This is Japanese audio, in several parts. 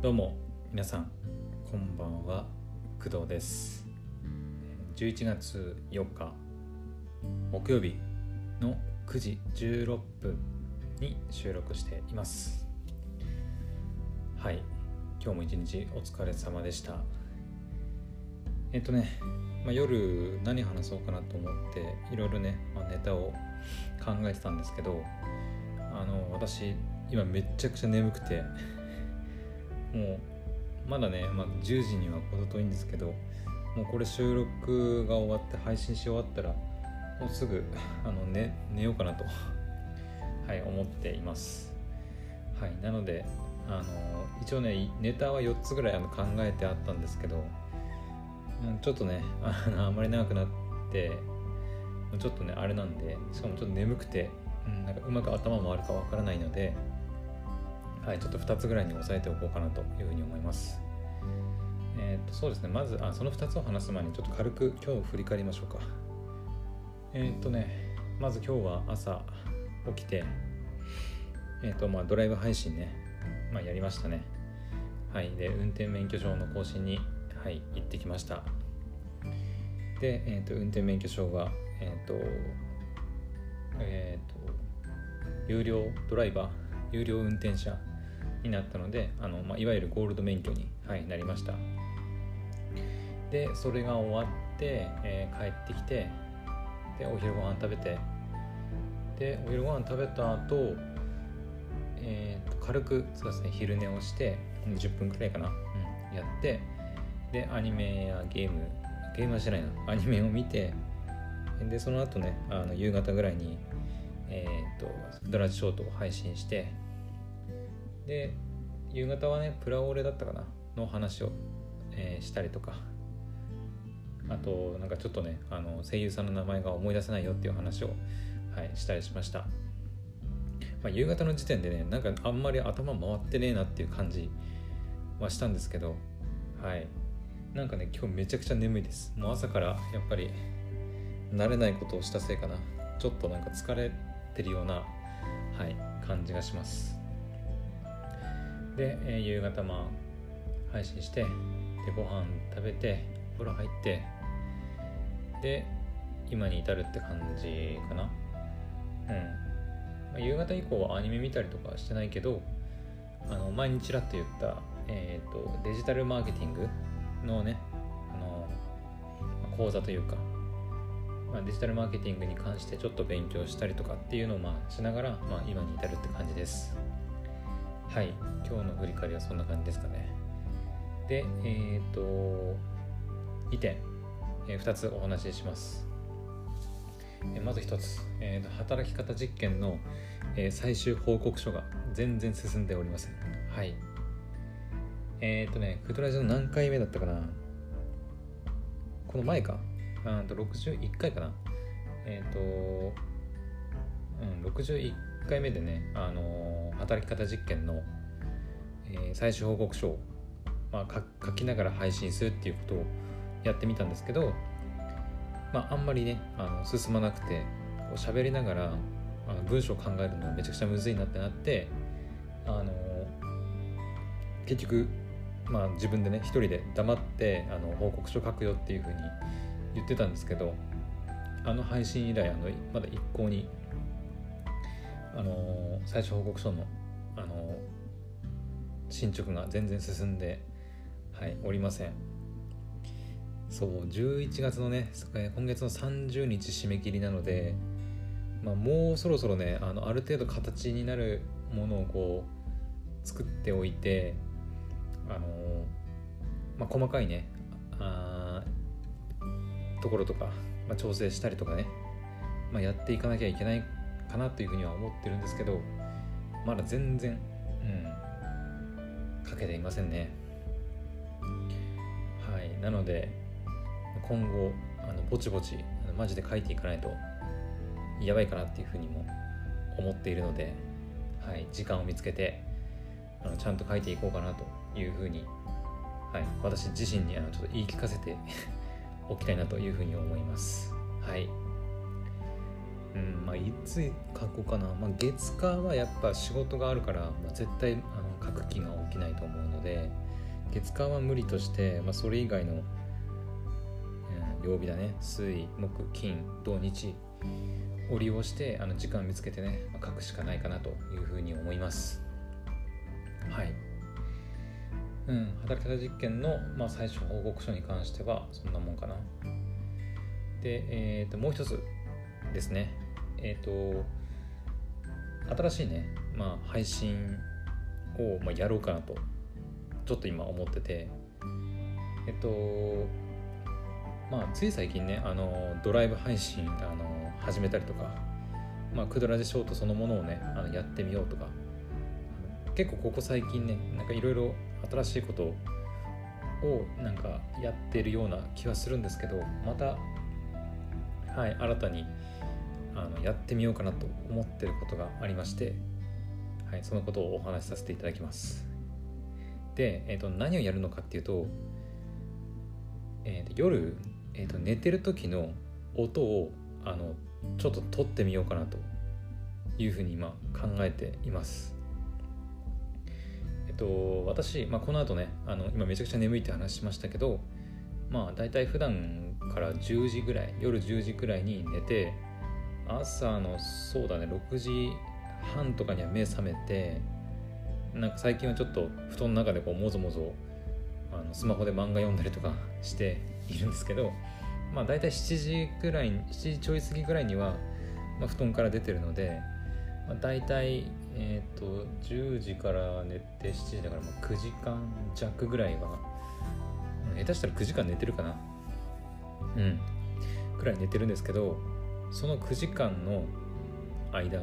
どうも皆さんこんばんは工藤です。11月4日木曜日の9時16分に収録しています。はい。今日も一日お疲れ様でした。えっとね、まあ、夜何話そうかなと思っていろいろね、まあ、ネタを考えてたんですけどあの私今めっちゃくちゃ眠くて。もうまだね、まあ、10時には程遠いんですけどもうこれ収録が終わって配信し終わったらもうすぐあの、ね、寝ようかなと。はい思っています。はいなのであの一応ねネタは4つぐらいあの考えてあったんですけどちょっとねあのあまり長くなってちょっとねあれなんでしかもちょっと眠くて、うん、なんかうまく頭回るかわからないのではい、ちょっと2つぐらいに押さえておこうかなというふうに思います。えっ、と、そうですね、まず、あその2つを話す前にちょっと軽く今日振り返りましょうか。えっ、とね、まず今日は朝起きて、えっ、と、まあ、ドライブ配信ね、まあ、やりましたね。はい、で、運転免許証の更新に、はい、行ってきました。で、えっ、と、運転免許証が、えっ、と、えっ、と、有料ドライバー、有料運転者になったのであの、まあ、いわゆるゴールド免許に、はい、なりました。でそれが終わって、えー、帰ってきてでお昼ご飯食べてでお昼ご飯食べた後、えー、と軽くそうですね昼寝をして10分くらいかな、うん、やってでアニメやゲームゲームはしないなアニメを見てでその後ねあの夕方ぐらいにえーと、ドラジショートを配信してで夕方はねプラオレだったかなの話を、えー、したりとか。あとなんかちょっとねあの声優さんの名前が思い出せないよっていう話を、はい、したりしました、まあ、夕方の時点でねなんかあんまり頭回ってねえなっていう感じはしたんですけどはい。なんかね今日めちゃくちゃ眠いです。もう朝からやっぱり慣れないことをしたせいかな。ちょっとなんか疲れてるような、はい、感じがします。で、えー、夕方まあ配信してでご飯食べてお風呂入ってで今に至るって感じかな。うん、まあ、夕方以降はアニメ見たりとかしてないけどあの前にちらっと言った、えーと、デジタルマーケティングのねあの、講座というか、まあ、デジタルマーケティングに関してちょっと勉強したりとかっていうのをまあしながら、まあ、今に至るって感じです。はい。今日の振り返りはそんな感じですかね。でえっ、と2点、えー、2つお話しします。えまず1つ、えー、働き方実験の、えー、最終報告書が全然進んでおりません。はい。えっ、とねクドラジの何回目だったかな。この前か。あと61回かな。えっ、ー、とうん61回目でね、あのー、働き方実験の、えー、最終報告書を、まあ、書きながら配信するっていうことをやってみたんですけど、まあ、あんまりねあの進まなくてこう喋りながらあの文章を考えるのめちゃくちゃむずいなってなって、あの、結局、まあ、自分でね一人で黙ってあの報告書書くよっていうふうに言ってたんですけどあの配信以来あのまだ一向にあの最初報告書の、あの進捗が全然進んで、はい、おりません。そう11月のね今月の30日締め切りなので、まあ、もうそろそろねあのある程度形になるものをこう作っておいてあのまあ、細かいねところとか、まあ、調整したりとかね、まあ、やっていかなきゃいけないかなというふうには思ってるんですけどまだ全然うん書けていませんね。はい。なので今後あのぼちぼちマジで書いていかないとやばいかなっていうふうにも思っているので、はい、時間を見つけてあのちゃんと書いていこうかなというふうに、はい、私自身にあのちょっと言い聞かせておきたいなというふうに思います。はい。うんまあいつ書こうかな、まあ、月火はやっぱ仕事があるから、まあ、絶対あの書く気が起きないと思うので月火は無理として、まあ、それ以外の、うん、曜日だね。水木金土日を利用してあの時間見つけてね、まあ、書くしかないかなというふうに思います。はい。うん、働き方実験の、まあ、最初報告書に関してはそんなもんかな。で、えー、ともう一つですね。えっ、ー、と新しいね、まあ、配信を、まあ、やろうかなとちょっと今思ってて。えっとまあつい最近ねあのドライブ配信あの始めたりとかまあクドラジショートそのものをねあのやってみようとか。結構ここ最近ねなんかいろいろ新しいことをなんかやってるような気はするんですけどまたはい新たにあのやってみようかなと思ってることがありまして、はい、そのことをお話しさせていただきます。で、えーと、何をやるのかっていうと,、えーと、夜、えーと、寝てる時の音をあのちょっと撮ってみようかなというふうに今考えています。と私、まあ、この後ねあの今めちゃくちゃ眠いって話しましたけどまあ大体普段から10時ぐらい夜10時ぐらいに寝て朝のそうだね6時半とかには目覚めてなんか最近はちょっと布団の中でこうもぞもぞあのスマホで漫画読んだりとかしているんですけどまあ大体7時ぐらい7時ちょい過ぎぐらいには、まあ、布団から出てるので、まあ、大体えっ、ー、と10時から寝て7時だからまあ9時間弱ぐらいは下手したら9時間寝てるかな。うん。くらい寝てるんですけどその9時間の間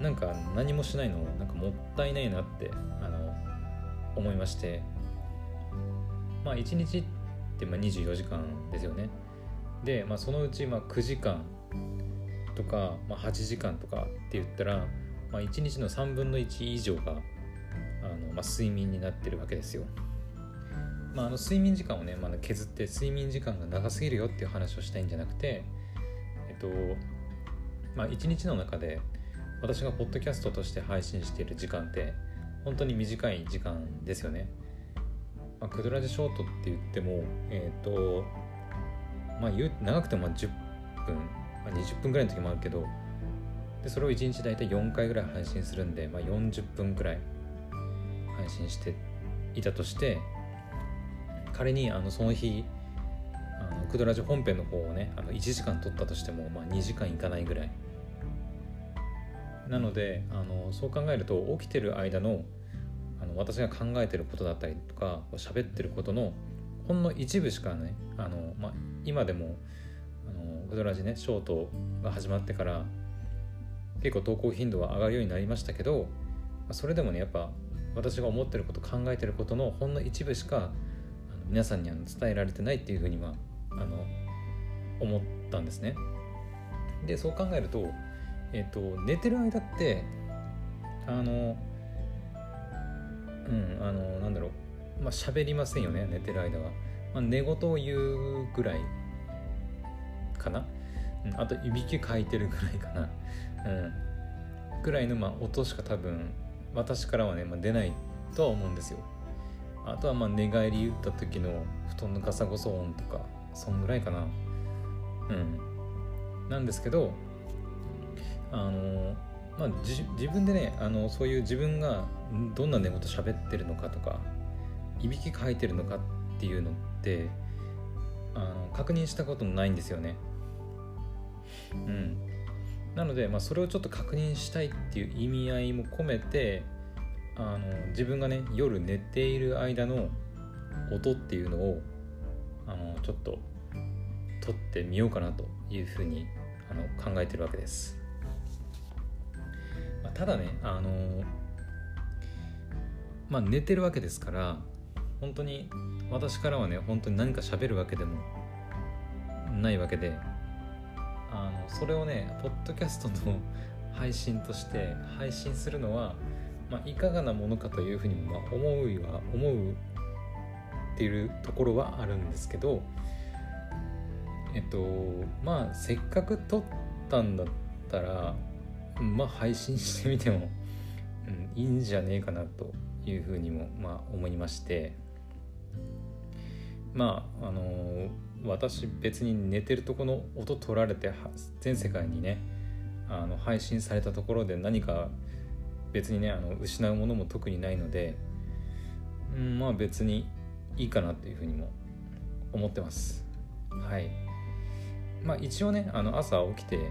なんか何もしないのなんかもったいないなってあの思いまして。まあ1日ってまあ24時間ですよね。で、まあ、そのうちまあ9時間とか、まあ、8時間とかって言ったら、まあ、1日の3分の1以上があの、まあ、睡眠になってるわけですよ。まあ、あの睡眠時間をね、まあ、削って睡眠時間が長すぎるよっていう話をしたいんじゃなくて、えっとまあ、1日の中で私がポッドキャストとして配信している時間って本当に短い時間ですよね。まあ、クドラジショートって言っても、えっ、と、まあ、長くても10分、まあ、20分ぐらいの時もあるけど、でそれを1日大体4回ぐらい配信するんで、まあ、40分ぐらい配信していたとして、仮にあのその日、あのクドラジ本編の方をね、あの1時間撮ったとしても、まあ、2時間いかないぐらい。なのであのそう考えると起きてる間のあの私が考えてることだったりとか喋ってることのほんの一部しかねあの、まあ、今でもあのウドラジねショートが始まってから結構投稿頻度は上がるようになりましたけどそれでもねやっぱ私が思ってること考えてることのほんの一部しかあの皆さんには伝えられてないっていうふうにはあの思ったんですね。でそう考えるとえっ、と寝てる間ってあのうんあのなんだろう。まあ喋りませんよね寝てる間は、まあ、寝言を言うぐらいかな、あといびきかいてるぐらいかな。うん。ぐらいのまあ音しか多分私からはね、まあ、出ないとは思うんですよ。あとはまあ寝返り打った時の布団のガサゴソ音とかそんぐらいかな。うん。なんですけどあのまあ、自分でねあのそういう自分がどんな寝言喋ってるのかとかいびきかいてるのかっていうのってあの確認したことないんですよね。うん、なので、まあ、それをちょっと確認したいっていう意味合いも込めてあの自分がね夜寝ている間の音っていうのをあのちょっと撮ってみようかなというふうにあの考えてるわけです。まあただねあのまあ寝てるわけですから本当に私からはね本当に何か喋るわけでもないわけであのそれをねポッドキャストの配信として配信するのは、まあ、いかがなものかというふうにも、まあ、思うは思うっていうところはあるんですけどえっとまあせっかく撮ったんだったらまあ配信してみても、うん、いいんじゃねえかなというふうにもまあ思いまして。まああのー、私別に寝てるとこの音取られて全世界にねあの配信されたところで何か別にねあの失うものも特にないので、うん、まあ別にいいかなっていうふうにも思ってます。はい。まあ一応ねあの朝起きて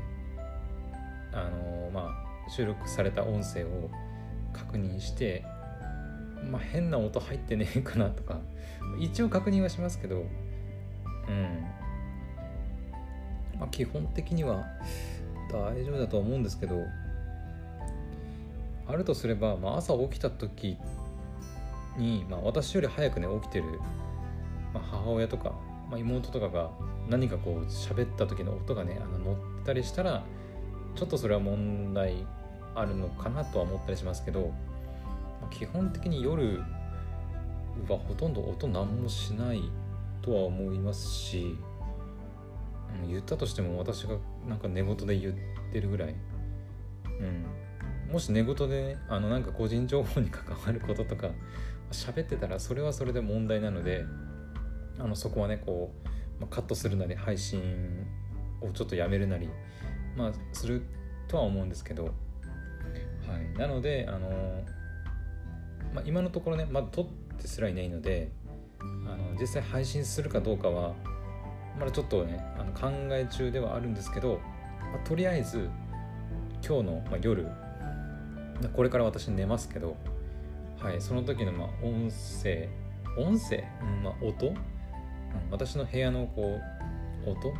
あのまあ収録された音声を確認してまあ変な音入ってねえかなとか一応確認はしますけどうん。まあ基本的には大丈夫だと思うんですけどあるとすれば、まあ、朝起きた時に、まあ、私より早くね起きてる、まあ、母親とか、まあ、妹とかが何かこう喋った時の音がねあの乗ったりしたらちょっとそれは問題あるのかなとは思ったりしますけど、まあ、基本的に夜はほとんど音何もしないとは思いますし、言ったとしても私がなんか寝言で言ってるぐらい、うん、もし寝言でねあのなんか個人情報に関わることとか喋ってたらそれはそれで問題なのであのそこはねこう、まあ、カットするなり配信をちょっとやめるなり、まあ、するとは思うんですけど、はい、なのであの、まあ、今のところねまだ撮ってすらいないのであの実際配信するかどうかはまだちょっとねあの考え中ではあるんですけど、まあ、とりあえず今日の、まあ、夜これから私寝ますけど、はい、その時のまあ音声音声、うん。まあ、音、うん、私の部屋のこう音？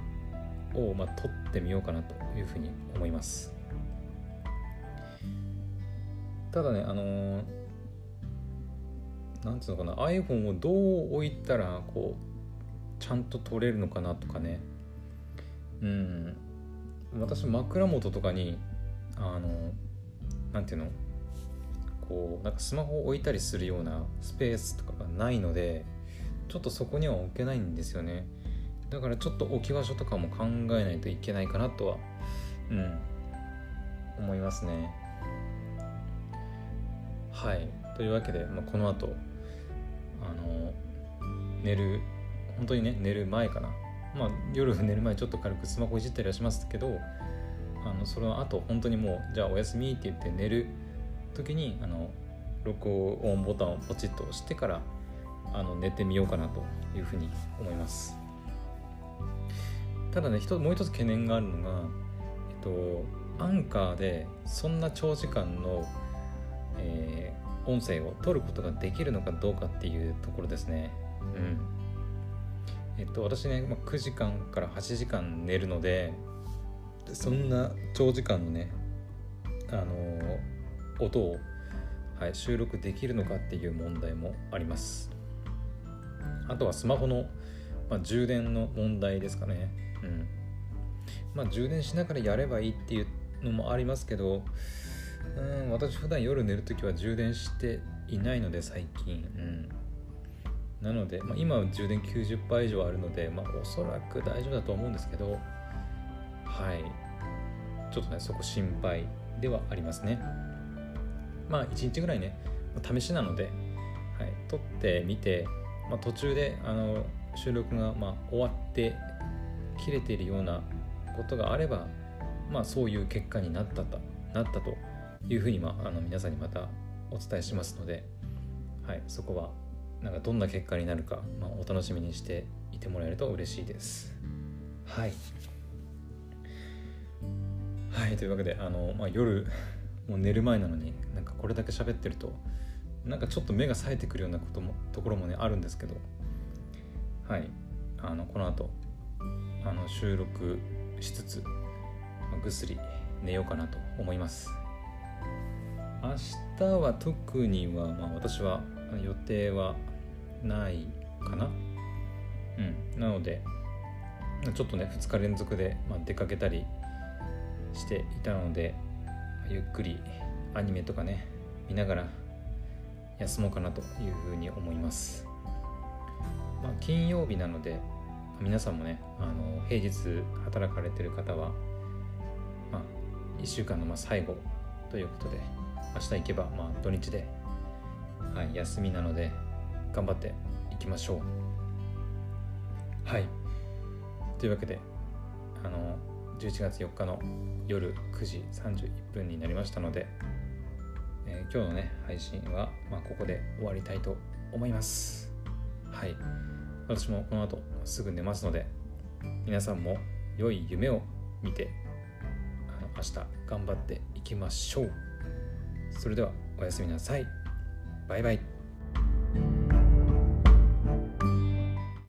をまあ撮ってみようかなというふうに思います。ただねあのー、なんつうのかな iPhone をどう置いたらこうちゃんと撮れるのかなとかね。うん。私枕元とかにあの何ていうのこうなんかスマホを置いたりするようなスペースとかがないのでちょっとそこには置けないんですよね。だからちょっと置き場所とかも考えないといけないかなとはうん。思いますね。はい。というわけで、まあ、この後あの寝る本当にね寝る前かな。まあ夜寝る前ちょっと軽くスマホいじったりはしますけどあのその後本当にもうじゃあおやすみって言って寝る時にあの録音ボタンをポチッと押してからあの寝てみようかなというふうに思います。ただねもう一つ懸念があるのがえっとアンカーでそんな長時間の、えー、音声を取ることができるのかどうかっていうところですね。うん。えっと私ね、まあ、9時間から8時間寝るのでそんな長時間のねあの音を、はい、収録できるのかっていう問題もあります。あとはスマホの、まあ、充電の問題ですかね。うん。まあ充電しながらやればいいっていうのもありますけどうん私普段夜寝るときは充電していないので最近。うん。なので、まあ、今は充電90%以上あるので、まあ、おそらく大丈夫だと思うんですけどはい。ちょっとねそこ心配ではありますね。まあ1日ぐらいね試しなので、はい、撮ってみて、まあ、途中であの収録がまあ終わって切れているようなことがあれば、まあ、そういう結果になったとなったというふうに、まあ、あの皆さんにまたお伝えしますので、はい、そこはなんかどんな結果になるか、まあ、お楽しみにしていてもらえると嬉しいです。はいはいというわけであの、まあ、夜もう寝る前なのになんかこれだけ喋ってるとなんかちょっと目が冴えてくるようなこともところもねあるんですけどはいあのこの後あの収録しつつ、まあ、ぐっすり寝ようかなと思います明日は特には、まあ、私は予定はないかな。うん。なのでちょっとね2日連続で、まあ、出かけたりしていたのでゆっくりアニメとかね見ながら休もうかなというふうに思います、まあ、金曜日なので皆さんもねあの平日働かれてる方はま1週間のま最後ということで明日行けばまあ土日で、はい、休みなので頑張っていきましょう。はい。というわけであの11月4日の夜9時31分になりましたので、えー、今日のね配信は、まあ、ここで終わりたいと思います。はい。私もこの後すぐ寝ますので皆さんも良い夢を見てあの明日頑張っていきましょう。それではおやすみなさい。バイバイ。